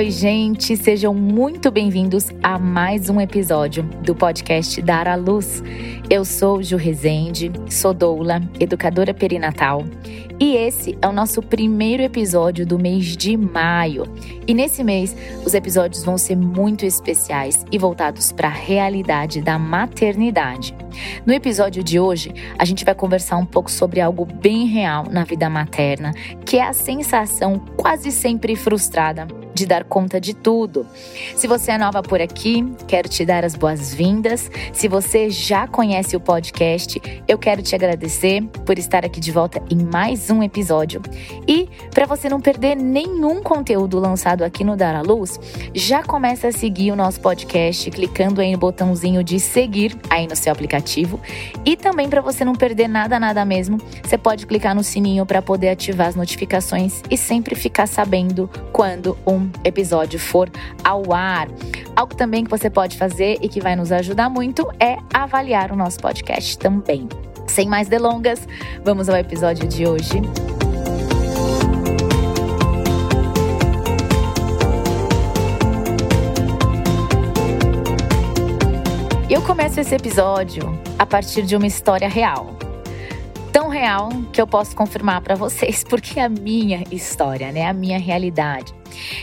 Oi, gente, sejam muito bem-vindos a mais um episódio do podcast Dar à Luz. Eu sou Ju Rezende, sou doula, educadora perinatal, e esse é o nosso primeiro episódio do mês de maio. E nesse mês, os episódios vão ser muito especiais e voltados para a realidade da maternidade. No episódio de hoje, a gente vai conversar um pouco sobre algo bem real na vida materna, que é a sensação quase sempre frustrada de dar conta de tudo. Se você é nova por aqui, quero te dar as boas-vindas. Se você já conhece o podcast, eu quero te agradecer por estar aqui de volta em mais um episódio. E para você não perder nenhum conteúdo lançado aqui no Dar à Luz, já começa a seguir o nosso podcast clicando aí no botãozinho de seguir aí no seu aplicativo. E também para você não perder nada, nada mesmo, você pode clicar no sininho para poder ativar as notificações e sempre ficar sabendo quando um episódio for ao ar. Algo também que você pode fazer e que vai nos ajudar muito é avaliar o nosso podcast também. Sem mais delongas, vamos ao episódio de hoje. Eu começo esse episódio a partir de uma história real tão real que eu posso confirmar para vocês, porque é a minha história, né, a minha realidade.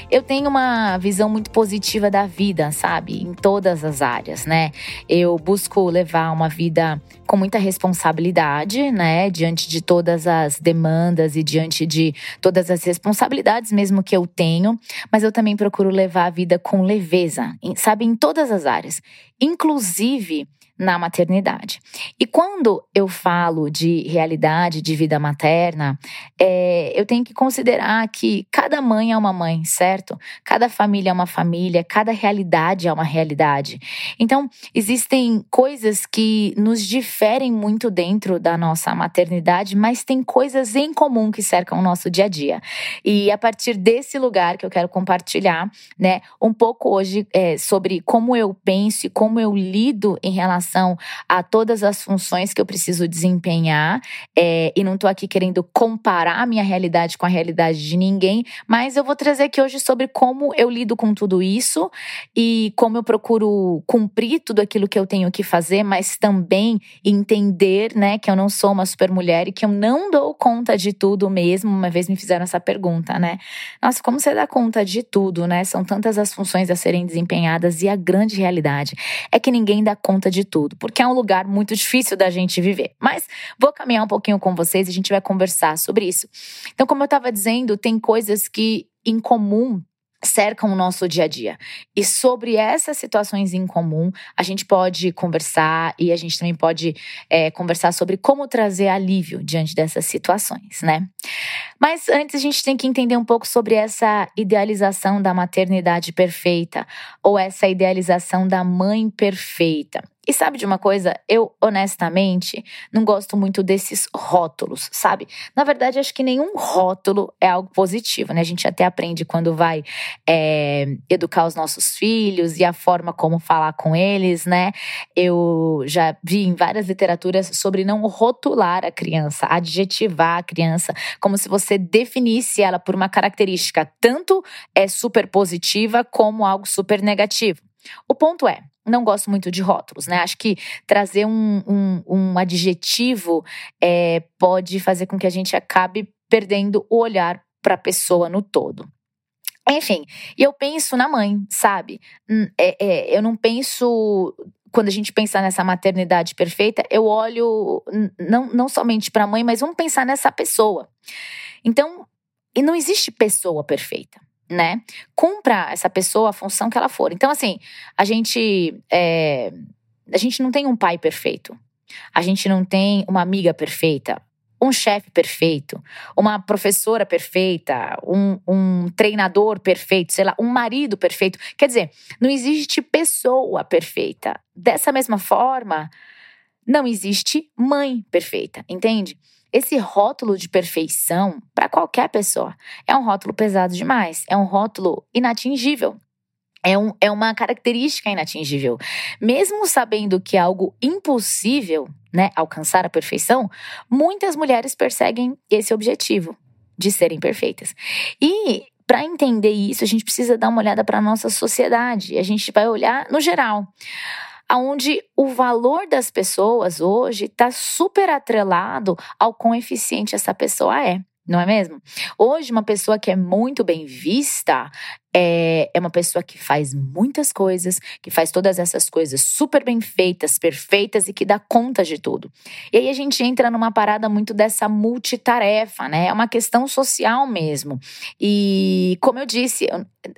Eu tenho uma visão muito positiva da vida, sabe? Em todas as áreas, né? Eu busco levar uma vida com muita responsabilidade, né? Diante de todas as demandas e diante de todas as responsabilidades mesmo que eu tenho, mas eu também procuro levar a vida com leveza, sabe? Em todas as áreas, inclusive na maternidade. E quando eu falo de realidade de vida materna, é, eu tenho que considerar que cada mãe é uma mãe, certo? Cada família é uma família, cada realidade é uma realidade. Então, existem coisas que nos diferem muito dentro da nossa maternidade, mas tem coisas em comum que cercam o nosso dia a dia. E a partir desse lugar que eu quero compartilhar, né, um pouco hoje é, sobre como eu penso e como eu lido em relação relação a todas as funções que eu preciso desempenhar. É, e não estou aqui querendo comparar a minha realidade com a realidade de ninguém, mas eu vou trazer aqui hoje sobre como eu lido com tudo isso e como eu procuro cumprir tudo aquilo que eu tenho que fazer, mas também entender, né, que eu não sou uma super mulher e que eu não dou conta de tudo mesmo. Uma vez me fizeram essa pergunta, né? Nossa, como você dá conta de tudo, né? São tantas as funções a serem desempenhadas e a grande realidade é que ninguém dá conta de tudo tudo, porque é um lugar muito difícil da gente viver. Mas vou caminhar um pouquinho com vocês e a gente vai conversar sobre isso. Então, como eu estava dizendo, tem coisas que em comum cercam o nosso dia a dia. E sobre essas situações em comum, a gente pode conversar e a gente também pode é, conversar sobre como trazer alívio diante dessas situações, né? Mas antes a gente tem que entender um pouco sobre essa idealização da maternidade perfeita ou essa idealização da mãe perfeita. E sabe de uma coisa? Eu, honestamente, não gosto muito desses rótulos, sabe? Na verdade, acho que nenhum rótulo é algo positivo, né? A gente até aprende quando vai é, educar os nossos filhos e a forma como falar com eles, né? Eu já vi em várias literaturas sobre não rotular a criança, adjetivar a criança, como se você definisse ela por uma característica tanto é super positiva como algo super negativo. O ponto é, não gosto muito de rótulos, né? Acho que trazer um, um, um adjetivo é, pode fazer com que a gente acabe perdendo o olhar para a pessoa no todo. Enfim, e eu penso na mãe, sabe? Hum, é, é, eu não penso quando a gente pensa nessa maternidade perfeita, eu olho não, não somente para a mãe, mas vamos pensar nessa pessoa. Então, e não existe pessoa perfeita né? Cumpra essa pessoa a função que ela for. Então, assim, a gente. É, a gente não tem um pai perfeito. A gente não tem uma amiga perfeita, um chefe perfeito, uma professora perfeita, um, um, treinador perfeito, sei lá, um marido perfeito. Quer dizer, não existe pessoa perfeita. Dessa mesma forma, não existe mãe perfeita, entende? Esse rótulo de perfeição, para qualquer pessoa, é um rótulo pesado demais, é um rótulo inatingível. É, um, é uma característica inatingível. Mesmo sabendo que é algo impossível, né, alcançar a perfeição, muitas mulheres perseguem esse objetivo de serem perfeitas. E para entender isso, a gente precisa dar uma olhada para a nossa sociedade. A gente vai olhar no geral aonde o valor das pessoas hoje está super atrelado ao quão eficiente essa pessoa é não é mesmo? Hoje, uma pessoa que é muito bem vista é, é uma pessoa que faz muitas coisas, que faz todas essas coisas super bem feitas, perfeitas e que dá conta de tudo. E aí a gente entra numa parada muito dessa multitarefa, né? É uma questão social mesmo. E como eu disse,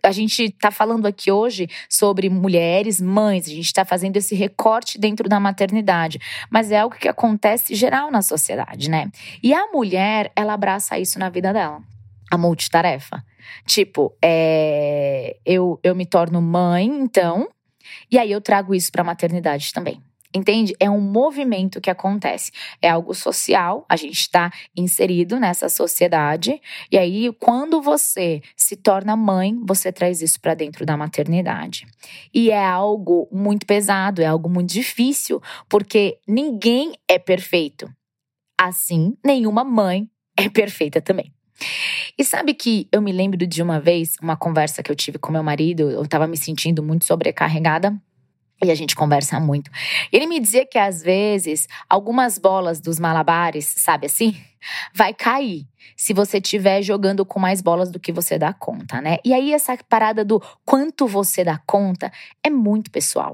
a gente está falando aqui hoje sobre mulheres, mães, a gente está fazendo esse recorte dentro da maternidade, mas é algo que acontece geral na sociedade, né? E a mulher, ela abraça isso na vida dela a multitarefa. Tipo, é, eu, eu me torno mãe, então, e aí eu trago isso para a maternidade também. Entende? É um movimento que acontece. É algo social, a gente está inserido nessa sociedade. E aí, quando você se torna mãe, você traz isso para dentro da maternidade. E é algo muito pesado, é algo muito difícil, porque ninguém é perfeito. Assim, nenhuma mãe é perfeita também. E sabe que eu me lembro de uma vez, uma conversa que eu tive com meu marido, eu tava me sentindo muito sobrecarregada. E a gente conversa muito. Ele me dizia que às vezes algumas bolas dos malabares, sabe assim, vai cair se você estiver jogando com mais bolas do que você dá conta, né? E aí essa parada do quanto você dá conta é muito pessoal.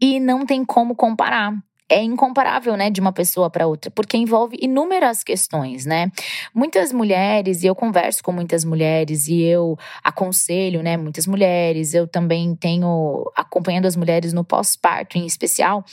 E não tem como comparar é incomparável, né, de uma pessoa para outra, porque envolve inúmeras questões, né? Muitas mulheres, e eu converso com muitas mulheres e eu aconselho, né, muitas mulheres, eu também tenho acompanhando as mulheres no pós-parto em especial,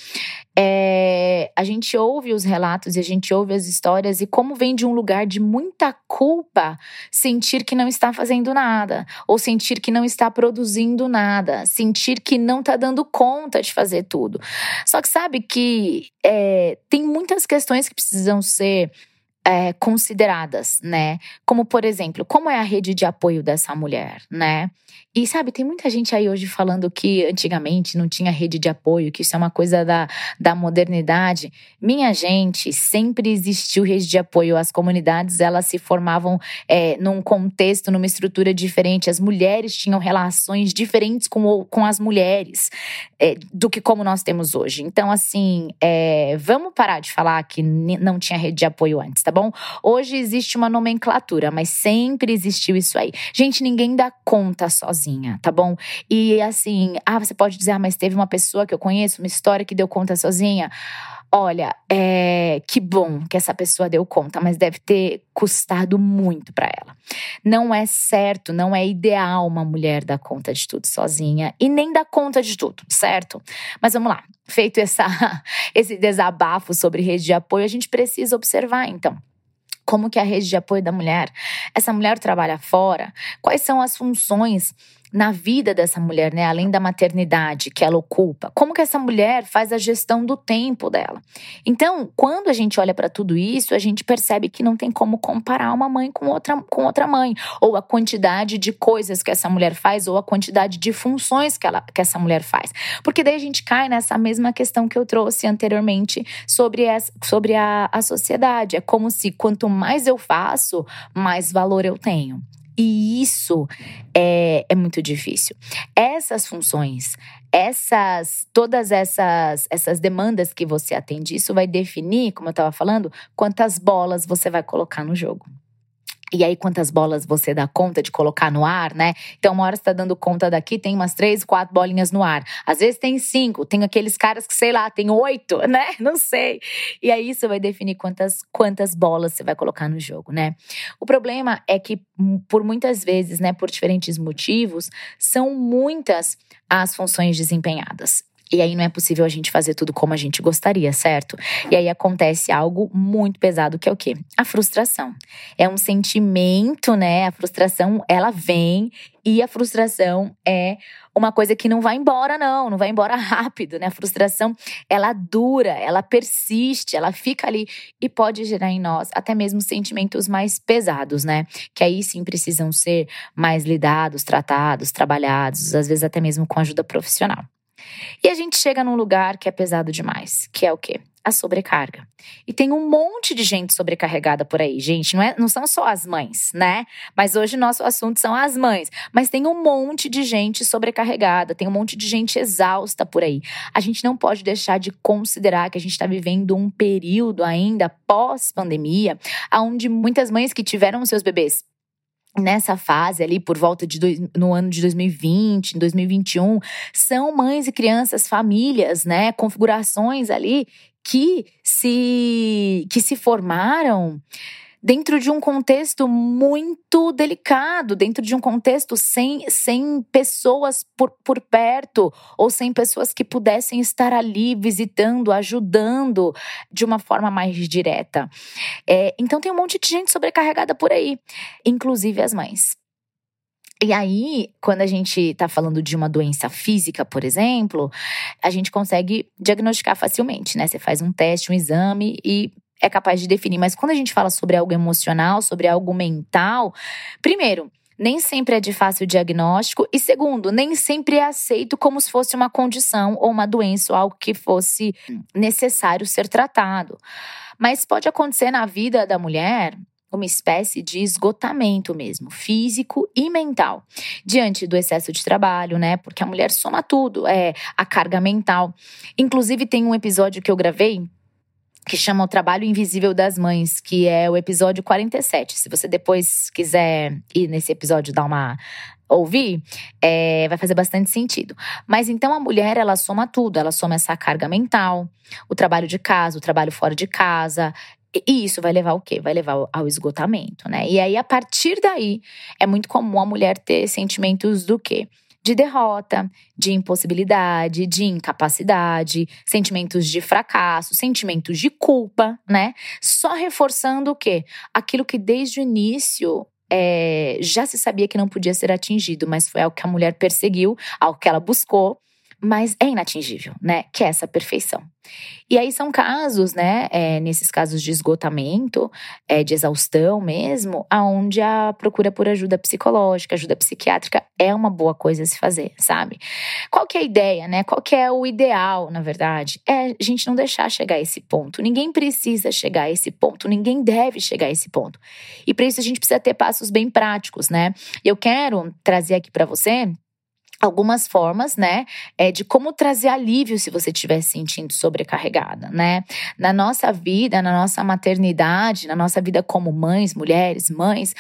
é, a gente ouve os relatos e a gente ouve as histórias e como vem de um lugar de muita culpa sentir que não está fazendo nada, ou sentir que não está produzindo nada, sentir que não está dando conta de fazer tudo. Só que sabe que é, tem muitas questões que precisam ser é, consideradas, né? Como, por exemplo, como é a rede de apoio dessa mulher, né? E sabe, tem muita gente aí hoje falando que antigamente não tinha rede de apoio, que isso é uma coisa da, da modernidade. Minha gente, sempre existiu rede de apoio. As comunidades, elas se formavam é, num contexto, numa estrutura diferente. As mulheres tinham relações diferentes com, com as mulheres é, do que como nós temos hoje. Então, assim, é, vamos parar de falar que não tinha rede de apoio antes, tá bom? Hoje existe uma nomenclatura, mas sempre existiu isso aí. Gente, ninguém dá conta sozinha, tá bom? E assim, ah, você pode dizer, ah, mas teve uma pessoa que eu conheço, uma história que deu conta sozinha. Olha, é, que bom que essa pessoa deu conta, mas deve ter custado muito para ela. Não é certo, não é ideal uma mulher dar conta de tudo sozinha e nem dar conta de tudo, certo? Mas vamos lá. Feito essa, esse desabafo sobre rede de apoio, a gente precisa observar então como que a rede de apoio da mulher. Essa mulher trabalha fora? Quais são as funções na vida dessa mulher, né, além da maternidade que ela ocupa, como que essa mulher faz a gestão do tempo dela. Então, quando a gente olha para tudo isso, a gente percebe que não tem como comparar uma mãe com outra, com outra mãe, ou a quantidade de coisas que essa mulher faz, ou a quantidade de funções que, ela, que essa mulher faz. Porque daí a gente cai nessa mesma questão que eu trouxe anteriormente sobre, essa, sobre a, a sociedade. É como se quanto mais eu faço, mais valor eu tenho. E isso é, é muito difícil. Essas funções, essas todas essas essas demandas que você atende, isso vai definir, como eu estava falando, quantas bolas você vai colocar no jogo. E aí, quantas bolas você dá conta de colocar no ar, né? Então, uma hora você tá dando conta daqui, tem umas três, quatro bolinhas no ar. Às vezes tem cinco, tem aqueles caras que, sei lá, tem oito, né? Não sei. E aí, isso vai definir quantas, quantas bolas você vai colocar no jogo, né? O problema é que, hum, por muitas vezes, né, por diferentes motivos, são muitas as funções desempenhadas. E aí não é possível a gente fazer tudo como a gente gostaria, certo? E aí acontece algo muito pesado que é o quê? A frustração. É um sentimento, né? A frustração, ela vem e a frustração é uma coisa que não vai embora não, não vai embora rápido, né? A frustração, ela dura, ela persiste, ela fica ali e pode gerar em nós até mesmo sentimentos mais pesados, né? Que aí sim precisam ser mais lidados, tratados, trabalhados, às vezes até mesmo com ajuda profissional. E a gente chega num lugar que é pesado demais, que é o quê? A sobrecarga. E tem um monte de gente sobrecarregada por aí, gente. Não, é, não são só as mães, né? Mas hoje nosso assunto são as mães. Mas tem um monte de gente sobrecarregada, tem um monte de gente exausta por aí. A gente não pode deixar de considerar que a gente está vivendo um período ainda pós-pandemia, onde muitas mães que tiveram seus bebês nessa fase ali por volta de dois, no ano de 2020, 2021, são mães e crianças, famílias, né, configurações ali que se que se formaram dentro de um contexto muito delicado, dentro de um contexto sem, sem pessoas por, por perto, ou sem pessoas que pudessem estar ali visitando, ajudando de uma forma mais direta. É, então tem um monte de gente sobrecarregada por aí, inclusive as mães. E aí, quando a gente está falando de uma doença física, por exemplo, a gente consegue diagnosticar facilmente, né? Você faz um teste, um exame e é capaz de definir. Mas quando a gente fala sobre algo emocional, sobre algo mental, primeiro, nem sempre é de fácil diagnóstico. E segundo, nem sempre é aceito como se fosse uma condição ou uma doença ou algo que fosse necessário ser tratado. Mas pode acontecer na vida da mulher uma espécie de esgotamento mesmo, físico e mental, diante do excesso de trabalho, né? Porque a mulher soma tudo, é a carga mental. Inclusive tem um episódio que eu gravei que chama O Trabalho Invisível das Mães, que é o episódio 47. Se você depois quiser ir nesse episódio dar uma ouvir, é, vai fazer bastante sentido. Mas então a mulher, ela soma tudo, ela soma essa carga mental, o trabalho de casa, o trabalho fora de casa, e isso vai levar o quê? Vai levar ao esgotamento, né? E aí, a partir daí, é muito comum a mulher ter sentimentos do quê? De derrota, de impossibilidade, de incapacidade, sentimentos de fracasso, sentimentos de culpa, né? Só reforçando o quê? Aquilo que desde o início é, já se sabia que não podia ser atingido, mas foi algo que a mulher perseguiu, algo que ela buscou, mas é inatingível, né? Que é essa perfeição. E aí são casos, né, é, nesses casos de esgotamento, é, de exaustão mesmo, aonde a procura por ajuda psicológica, ajuda psiquiátrica é uma boa coisa a se fazer, sabe? Qual que é a ideia, né? Qual que é o ideal, na verdade? É a gente não deixar chegar a esse ponto. Ninguém precisa chegar a esse ponto, ninguém deve chegar a esse ponto. E para isso a gente precisa ter passos bem práticos, né? Eu quero trazer aqui para você algumas formas, né, é, de como trazer alívio se você estiver se sentindo sobrecarregada, né? Na nossa vida, na nossa maternidade, na nossa vida como mães, mulheres, mães,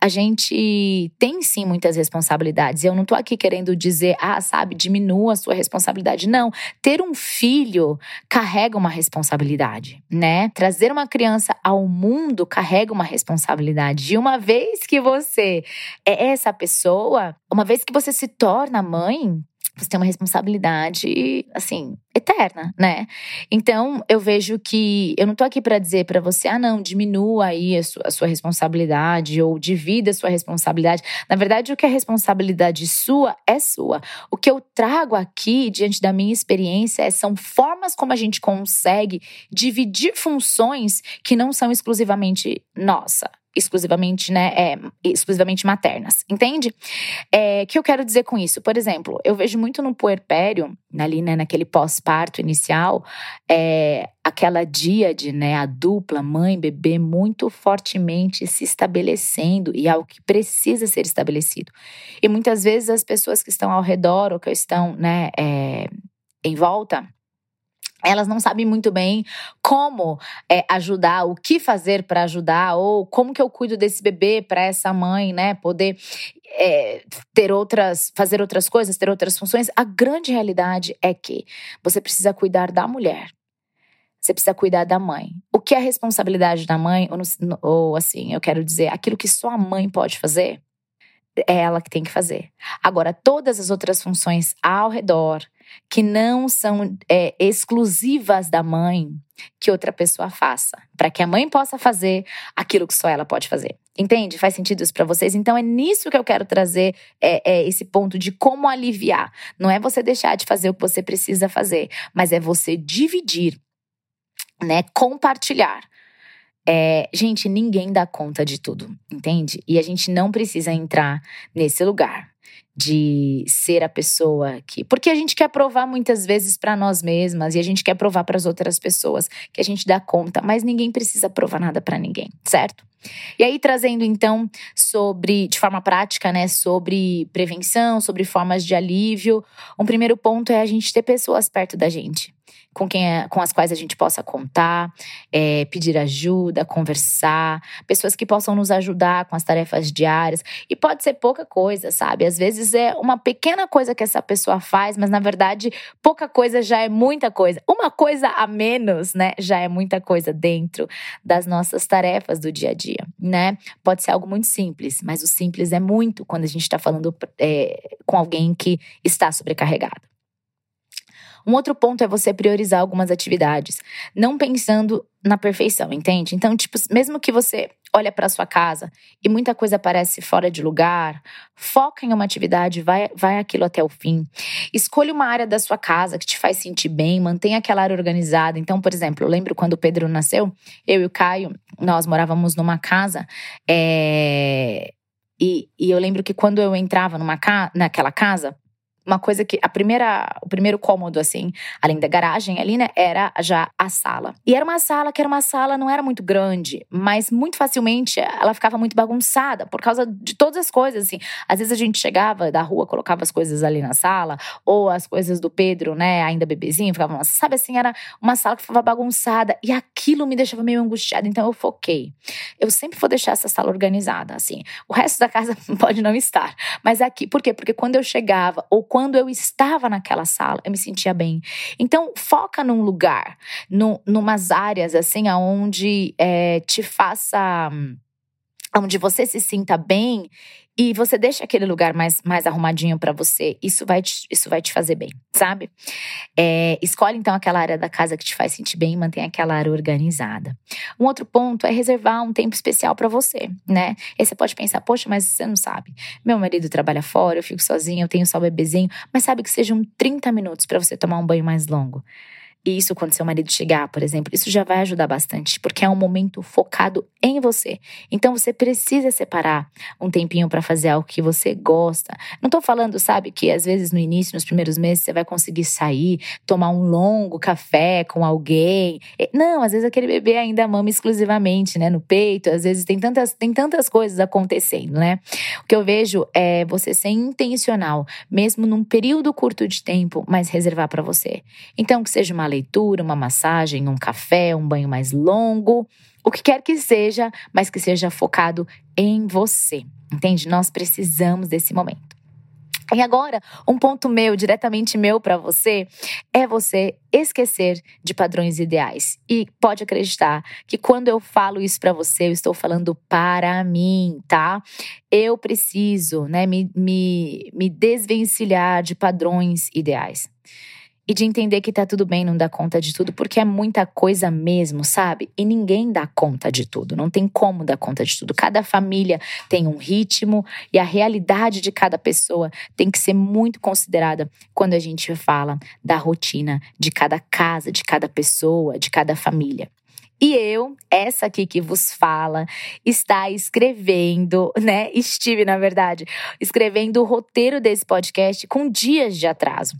a gente tem sim muitas responsabilidades. Eu não tô aqui querendo dizer, ah, sabe, diminua a sua responsabilidade. Não, ter um filho carrega uma responsabilidade, né? Trazer uma criança ao mundo carrega uma responsabilidade. E uma vez que você é essa pessoa, uma vez que você se torna mãe, você tem uma responsabilidade, assim, eterna, né? Então, eu vejo que eu não tô aqui para dizer para você, ah, não, diminua aí a sua, a sua, responsabilidade ou divida a sua responsabilidade. Na verdade, o que é responsabilidade sua é sua. O que eu trago aqui, diante da minha experiência, é, são formas como a gente consegue dividir funções que não são exclusivamente nossa exclusivamente, né, é, exclusivamente maternas, entende? É, que eu quero dizer com isso? Por exemplo, eu vejo muito no puerpério, ali, né, naquele pós-parto inicial, é, aquela díade, né, a dupla mãe-bebê muito fortemente se estabelecendo e algo que precisa ser estabelecido. E muitas vezes as pessoas que estão ao redor ou que estão, né, é, em volta, elas não sabem muito bem como é, ajudar, o que fazer para ajudar, ou como que eu cuido desse bebê para essa mãe, né, poder é, ter outras, fazer outras coisas, ter outras funções. A grande realidade é que você precisa cuidar da mulher. Você precisa cuidar da mãe. O que é a responsabilidade da mãe, ou, ou assim, eu quero dizer, aquilo que só a mãe pode fazer, é ela que tem que fazer. Agora, todas as outras funções ao redor, que não são é, exclusivas da mãe que outra pessoa faça, para que a mãe possa fazer aquilo que só ela pode fazer. Entende? Faz sentido isso para vocês? Então é nisso que eu quero trazer é, é, esse ponto de como aliviar. Não é você deixar de fazer o que você precisa fazer, mas é você dividir, né? Compartilhar. É, gente, ninguém dá conta de tudo, entende? E a gente não precisa entrar nesse lugar de ser a pessoa que. Porque a gente quer provar muitas vezes para nós mesmas e a gente quer provar para as outras pessoas que a gente dá conta, mas ninguém precisa provar nada para ninguém, certo? E aí trazendo então sobre de forma prática, né, sobre prevenção, sobre formas de alívio, um primeiro ponto é a gente ter pessoas perto da gente com, quem é, com as quais a gente possa contar, é, pedir ajuda, conversar, pessoas que possam nos ajudar com as tarefas diárias. E pode ser pouca coisa, sabe? Às vezes é uma pequena coisa que essa pessoa faz, mas na verdade pouca coisa já é muita coisa. Uma coisa a menos, né? Já é muita coisa dentro das nossas tarefas do dia a dia, né? Pode ser algo muito simples, mas o simples é muito quando a gente está falando é, com alguém que está sobrecarregado. Um outro ponto é você priorizar algumas atividades, não pensando na perfeição, entende? Então, tipo, mesmo que você olha para sua casa e muita coisa parece fora de lugar, foca em uma atividade, vai, vai aquilo até o fim. Escolha uma área da sua casa que te faz sentir bem, mantenha aquela área organizada. Então, por exemplo, eu lembro quando o Pedro nasceu, eu e o Caio, nós morávamos numa casa é, e, e, eu lembro que quando eu entrava numa ca naquela casa, uma coisa que a primeira, o primeiro cômodo assim, além da garagem ali, né, era já a sala. E era uma sala que era uma sala não era muito grande, mas muito facilmente ela ficava muito bagunçada por causa de todas as coisas assim. Às vezes a gente chegava da rua, colocava as coisas ali na sala, ou as coisas do Pedro, né, ainda bebezinho, ficava, sabe assim, era uma sala que ficava bagunçada e aquilo me deixava meio angustiada, então eu foquei. Eu sempre vou deixar essa sala organizada, assim. O resto da casa pode não estar, mas aqui, por quê? Porque quando eu chegava ou quando eu estava naquela sala, eu me sentia bem. Então, foca num lugar, no, numas áreas assim, aonde é, te faça onde você se sinta bem e você deixa aquele lugar mais, mais arrumadinho para você, isso vai, te, isso vai te fazer bem, sabe? É, escolhe então aquela área da casa que te faz sentir bem e mantém aquela área organizada. Um outro ponto é reservar um tempo especial para você, né? E você pode pensar, poxa, mas você não sabe. Meu marido trabalha fora, eu fico sozinha, eu tenho só o bebezinho, mas sabe que sejam 30 minutos para você tomar um banho mais longo. Isso, quando seu marido chegar, por exemplo, isso já vai ajudar bastante, porque é um momento focado em você. Então você precisa separar um tempinho para fazer algo que você gosta. Não tô falando, sabe, que às vezes no início, nos primeiros meses, você vai conseguir sair, tomar um longo café com alguém. Não, às vezes aquele bebê ainda mama exclusivamente, né, no peito. Às vezes tem tantas, tem tantas coisas acontecendo, né? O que eu vejo é você ser intencional, mesmo num período curto de tempo, mas reservar para você. Então, que seja uma leitura, uma massagem, um café, um banho mais longo, o que quer que seja, mas que seja focado em você. Entende? Nós precisamos desse momento. E agora, um ponto meu, diretamente meu para você, é você esquecer de padrões ideais. E pode acreditar que quando eu falo isso para você, eu estou falando para mim, tá? Eu preciso, né, me, me, me desvencilhar de padrões ideais e de entender que tá tudo bem não dar conta de tudo, porque é muita coisa mesmo, sabe? E ninguém dá conta de tudo, não tem como dar conta de tudo. Cada família tem um ritmo e a realidade de cada pessoa tem que ser muito considerada quando a gente fala da rotina de cada casa, de cada pessoa, de cada família. E eu, essa aqui que vos fala, está escrevendo, né? Estive, na verdade, escrevendo o roteiro desse podcast com dias de atraso.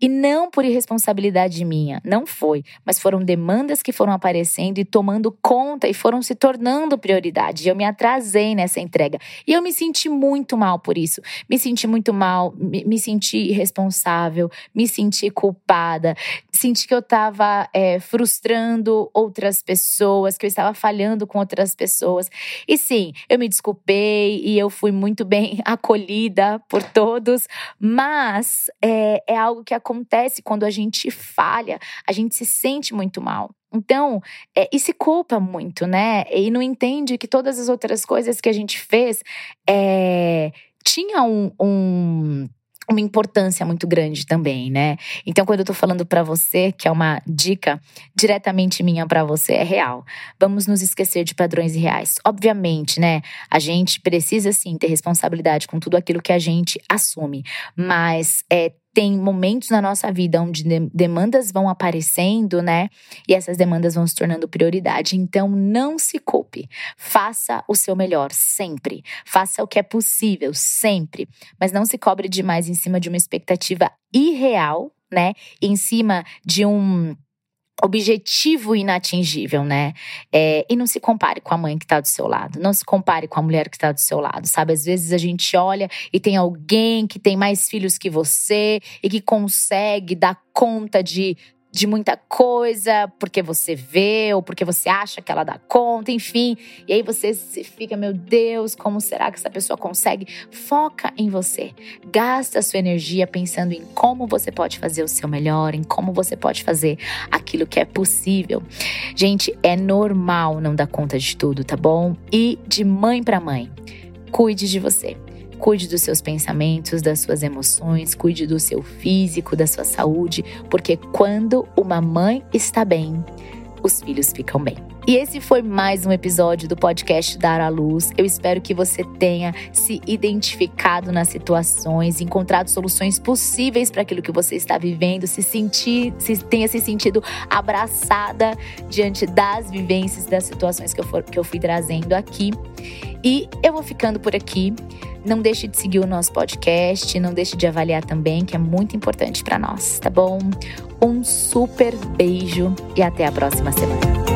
E não por irresponsabilidade minha, não foi, mas foram demandas que foram aparecendo e tomando conta e foram se tornando prioridade. E eu me atrasei nessa entrega. E eu me senti muito mal por isso. Me senti muito mal, me, me senti irresponsável, me senti culpada, senti que eu estava é, frustrando outras pessoas pessoas, que eu estava falhando com outras pessoas. E sim, eu me desculpei e eu fui muito bem acolhida por todos, mas é, é algo que acontece quando a gente falha, a gente se sente muito mal. Então, é, e se culpa muito, né? E não entende que todas as outras coisas que a gente fez é, tinha um, um uma importância muito grande também, né? Então, quando eu tô falando para você, que é uma dica diretamente minha para você, é real. Vamos nos esquecer de padrões reais. Obviamente, né? A gente precisa sim ter responsabilidade com tudo aquilo que a gente assume, mas é tem momentos na nossa vida onde demandas vão aparecendo, né? E essas demandas vão se tornando prioridade. Então, não se culpe. Faça o seu melhor sempre. Faça o que é possível sempre. Mas não se cobre demais em cima de uma expectativa irreal, né? Em cima de um objetivo inatingível, né? É, e não se compare com a mãe que está do seu lado, não se compare com a mulher que está do seu lado, sabe? Às vezes a gente olha e tem alguém que tem mais filhos que você e que consegue dar conta de de muita coisa, porque você vê ou porque você acha que ela dá conta, enfim. E aí você fica, meu Deus, como será que essa pessoa consegue? Foca em você. Gasta sua energia pensando em como você pode fazer o seu melhor, em como você pode fazer aquilo que é possível. Gente, é normal não dar conta de tudo, tá bom? E de mãe para mãe, cuide de você. Cuide dos seus pensamentos, das suas emoções, cuide do seu físico, da sua saúde, porque quando uma mãe está bem, os filhos ficam bem. E esse foi mais um episódio do podcast Dar à Luz. Eu espero que você tenha se identificado nas situações, encontrado soluções possíveis para aquilo que você está vivendo, se sentir, se tenha se sentido abraçada diante das vivências, das situações que eu, for, que eu fui trazendo aqui. E eu vou ficando por aqui. Não deixe de seguir o nosso podcast, não deixe de avaliar também, que é muito importante para nós, tá bom? Um super beijo e até a próxima semana.